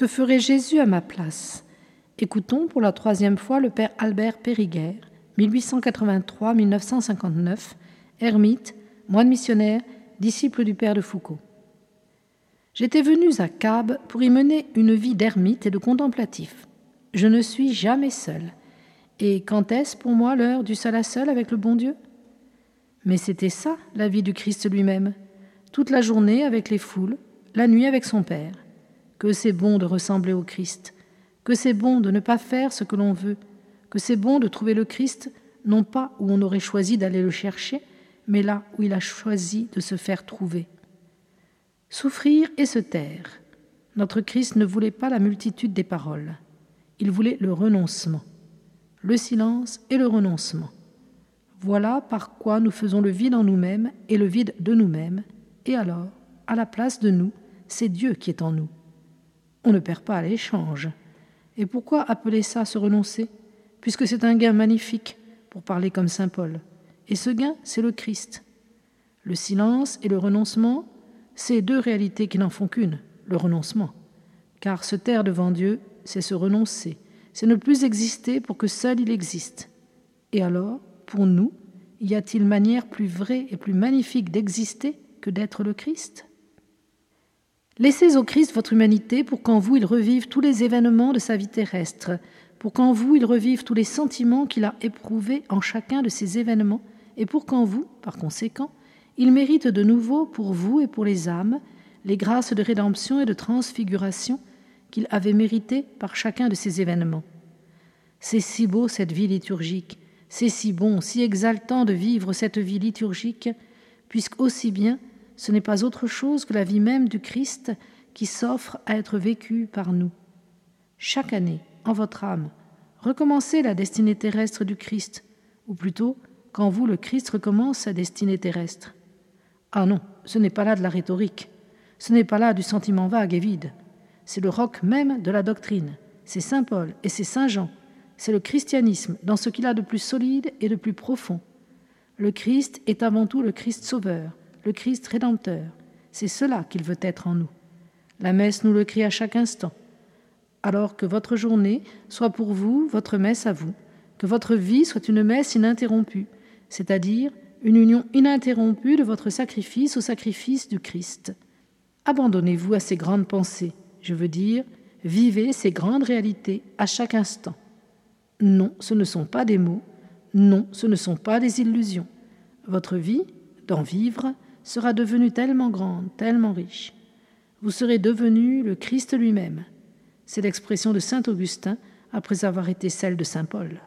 Que ferait Jésus à ma place? Écoutons pour la troisième fois le père Albert Périguer, 1883-1959, ermite, moine missionnaire, disciple du père de Foucault. J'étais venu à Cab pour y mener une vie d'ermite et de contemplatif. Je ne suis jamais seul. Et quand est-ce pour moi l'heure du seul à seul avec le bon Dieu? Mais c'était ça, la vie du Christ lui-même. Toute la journée avec les foules, la nuit avec son Père. Que c'est bon de ressembler au Christ, que c'est bon de ne pas faire ce que l'on veut, que c'est bon de trouver le Christ non pas où on aurait choisi d'aller le chercher, mais là où il a choisi de se faire trouver. Souffrir et se taire. Notre Christ ne voulait pas la multitude des paroles, il voulait le renoncement, le silence et le renoncement. Voilà par quoi nous faisons le vide en nous-mêmes et le vide de nous-mêmes, et alors, à la place de nous, c'est Dieu qui est en nous. On ne perd pas à l'échange. Et pourquoi appeler ça se renoncer Puisque c'est un gain magnifique, pour parler comme Saint Paul? Et ce gain, c'est le Christ. Le silence et le renoncement, c'est deux réalités qui n'en font qu'une, le renoncement. Car se taire devant Dieu, c'est se renoncer, c'est ne plus exister pour que seul il existe. Et alors, pour nous, y a-t-il manière plus vraie et plus magnifique d'exister que d'être le Christ? Laissez au Christ votre humanité pour qu'en vous il revive tous les événements de sa vie terrestre, pour qu'en vous il revive tous les sentiments qu'il a éprouvés en chacun de ces événements, et pour qu'en vous, par conséquent, il mérite de nouveau pour vous et pour les âmes les grâces de rédemption et de transfiguration qu'il avait méritées par chacun de ces événements. C'est si beau cette vie liturgique, c'est si bon, si exaltant de vivre cette vie liturgique, puisque aussi bien ce n'est pas autre chose que la vie même du Christ qui s'offre à être vécue par nous. Chaque année, en votre âme, recommencez la destinée terrestre du Christ, ou plutôt, quand vous, le Christ, recommence sa destinée terrestre. Ah non, ce n'est pas là de la rhétorique, ce n'est pas là du sentiment vague et vide, c'est le roc même de la doctrine, c'est Saint Paul et c'est Saint Jean, c'est le christianisme dans ce qu'il a de plus solide et de plus profond. Le Christ est avant tout le Christ sauveur, Christ rédempteur. C'est cela qu'il veut être en nous. La messe nous le crie à chaque instant. Alors que votre journée soit pour vous votre messe à vous, que votre vie soit une messe ininterrompue, c'est-à-dire une union ininterrompue de votre sacrifice au sacrifice du Christ. Abandonnez-vous à ces grandes pensées, je veux dire, vivez ces grandes réalités à chaque instant. Non, ce ne sont pas des mots, non, ce ne sont pas des illusions. Votre vie, d'en vivre, sera devenue tellement grande, tellement riche. Vous serez devenu le Christ lui-même. C'est l'expression de saint Augustin après avoir été celle de saint Paul.